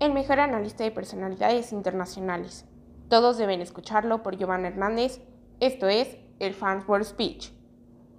el mejor analista de personalidades internacionales. Todos deben escucharlo por Giovanna Hernández. Esto es el Fans World Speech.